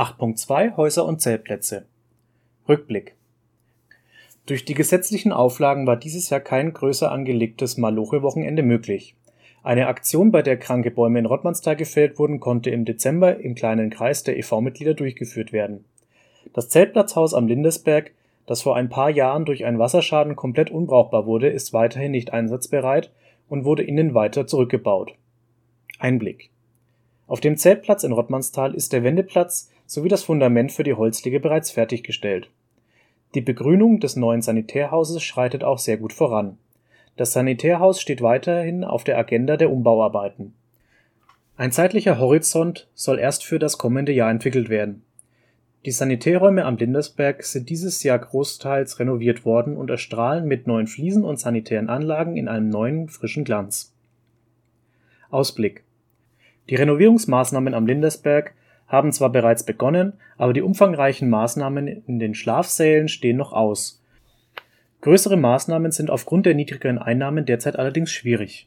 8.2 Häuser und Zeltplätze Rückblick Durch die gesetzlichen Auflagen war dieses Jahr kein größer angelegtes Maloche-Wochenende möglich. Eine Aktion, bei der kranke Bäume in Rottmannsthal gefällt wurden, konnte im Dezember im kleinen Kreis der e.V.-Mitglieder durchgeführt werden. Das Zeltplatzhaus am Lindesberg, das vor ein paar Jahren durch einen Wasserschaden komplett unbrauchbar wurde, ist weiterhin nicht einsatzbereit und wurde innen weiter zurückgebaut. Einblick Auf dem Zeltplatz in Rottmannsthal ist der Wendeplatz sowie das Fundament für die Holzliege bereits fertiggestellt. Die Begrünung des neuen Sanitärhauses schreitet auch sehr gut voran. Das Sanitärhaus steht weiterhin auf der Agenda der Umbauarbeiten. Ein zeitlicher Horizont soll erst für das kommende Jahr entwickelt werden. Die Sanitärräume am Lindersberg sind dieses Jahr großteils renoviert worden und erstrahlen mit neuen Fliesen und sanitären Anlagen in einem neuen, frischen Glanz. Ausblick Die Renovierungsmaßnahmen am Lindersberg haben zwar bereits begonnen, aber die umfangreichen Maßnahmen in den Schlafsälen stehen noch aus. Größere Maßnahmen sind aufgrund der niedrigeren Einnahmen derzeit allerdings schwierig